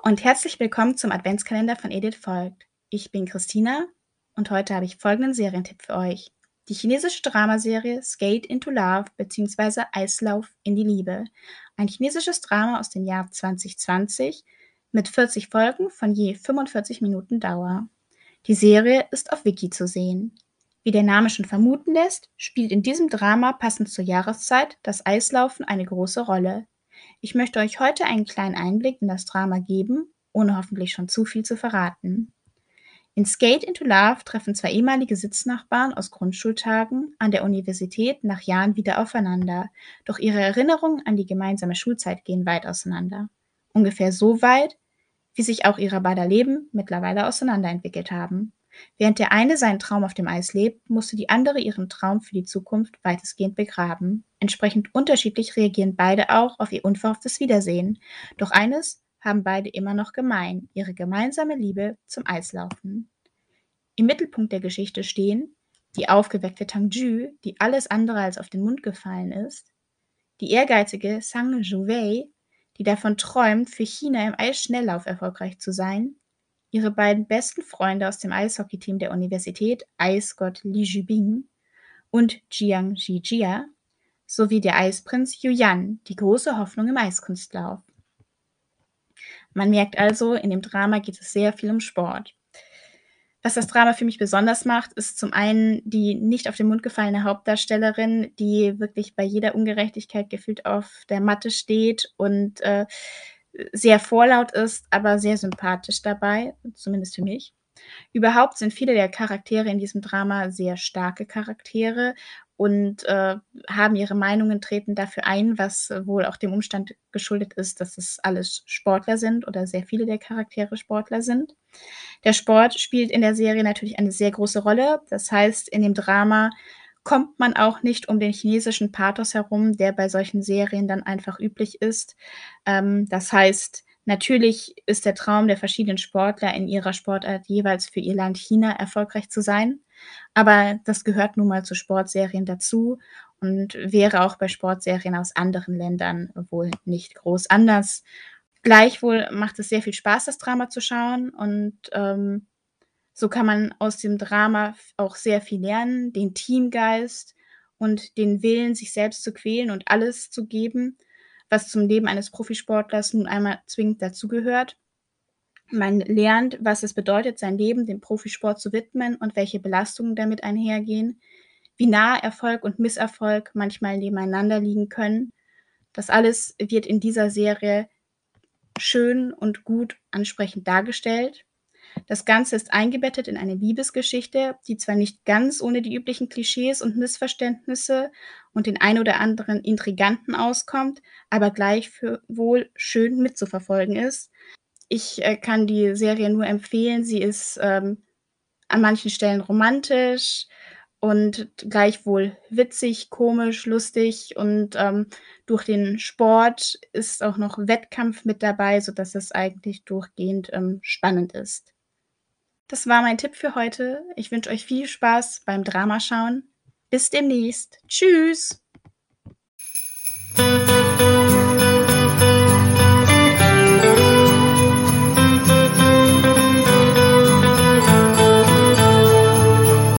und herzlich willkommen zum Adventskalender von Edith Folgt. Ich bin Christina und heute habe ich folgenden Serientipp für euch. Die chinesische Dramaserie Skate into Love bzw. Eislauf in die Liebe. Ein chinesisches Drama aus dem Jahr 2020 mit 40 Folgen von je 45 Minuten Dauer. Die Serie ist auf Wiki zu sehen. Wie der Name schon vermuten lässt, spielt in diesem Drama passend zur Jahreszeit das Eislaufen eine große Rolle. Ich möchte euch heute einen kleinen Einblick in das Drama geben, ohne hoffentlich schon zu viel zu verraten. In Skate into Love treffen zwei ehemalige Sitznachbarn aus Grundschultagen an der Universität nach Jahren wieder aufeinander, doch ihre Erinnerungen an die gemeinsame Schulzeit gehen weit auseinander. Ungefähr so weit, wie sich auch ihre beider Leben mittlerweile auseinanderentwickelt haben. Während der eine seinen Traum auf dem Eis lebt, musste die andere ihren Traum für die Zukunft weitestgehend begraben. Entsprechend unterschiedlich reagieren beide auch auf ihr unverhofftes Wiedersehen. Doch eines haben beide immer noch gemein, ihre gemeinsame Liebe zum Eislaufen. Im Mittelpunkt der Geschichte stehen die aufgeweckte Tang Ju, die alles andere als auf den Mund gefallen ist, die ehrgeizige Sang Jouwei, die davon träumt, für China im Eisschnelllauf erfolgreich zu sein, Ihre beiden besten Freunde aus dem Eishockeyteam der Universität, Eisgott Li Jubing und Jiang Zhijia, sowie der Eisprinz Yuyan, die große Hoffnung im Eiskunstlauf. Man merkt also, in dem Drama geht es sehr viel um Sport. Was das Drama für mich besonders macht, ist zum einen die nicht auf den Mund gefallene Hauptdarstellerin, die wirklich bei jeder Ungerechtigkeit gefühlt auf der Matte steht und äh, sehr vorlaut ist, aber sehr sympathisch dabei, zumindest für mich. Überhaupt sind viele der Charaktere in diesem Drama sehr starke Charaktere und äh, haben ihre Meinungen, treten dafür ein, was wohl auch dem Umstand geschuldet ist, dass es alles Sportler sind oder sehr viele der Charaktere Sportler sind. Der Sport spielt in der Serie natürlich eine sehr große Rolle. Das heißt, in dem Drama kommt man auch nicht um den chinesischen Pathos herum, der bei solchen Serien dann einfach üblich ist. Ähm, das heißt, natürlich ist der Traum der verschiedenen Sportler in ihrer Sportart jeweils für ihr Land China erfolgreich zu sein. Aber das gehört nun mal zu Sportserien dazu und wäre auch bei Sportserien aus anderen Ländern wohl nicht groß anders. Gleichwohl macht es sehr viel Spaß, das Drama zu schauen und ähm, so kann man aus dem Drama auch sehr viel lernen, den Teamgeist und den Willen, sich selbst zu quälen und alles zu geben, was zum Leben eines Profisportlers nun einmal zwingend dazugehört. Man lernt, was es bedeutet, sein Leben dem Profisport zu widmen und welche Belastungen damit einhergehen, wie nah Erfolg und Misserfolg manchmal nebeneinander liegen können. Das alles wird in dieser Serie schön und gut ansprechend dargestellt. Das Ganze ist eingebettet in eine Liebesgeschichte, die zwar nicht ganz ohne die üblichen Klischees und Missverständnisse und den ein oder anderen Intriganten auskommt, aber gleichwohl schön mitzuverfolgen ist. Ich äh, kann die Serie nur empfehlen. Sie ist ähm, an manchen Stellen romantisch und gleichwohl witzig, komisch, lustig und ähm, durch den Sport ist auch noch Wettkampf mit dabei, sodass es eigentlich durchgehend ähm, spannend ist. Das war mein Tipp für heute. Ich wünsche euch viel Spaß beim Dramaschauen. Bis demnächst. Tschüss.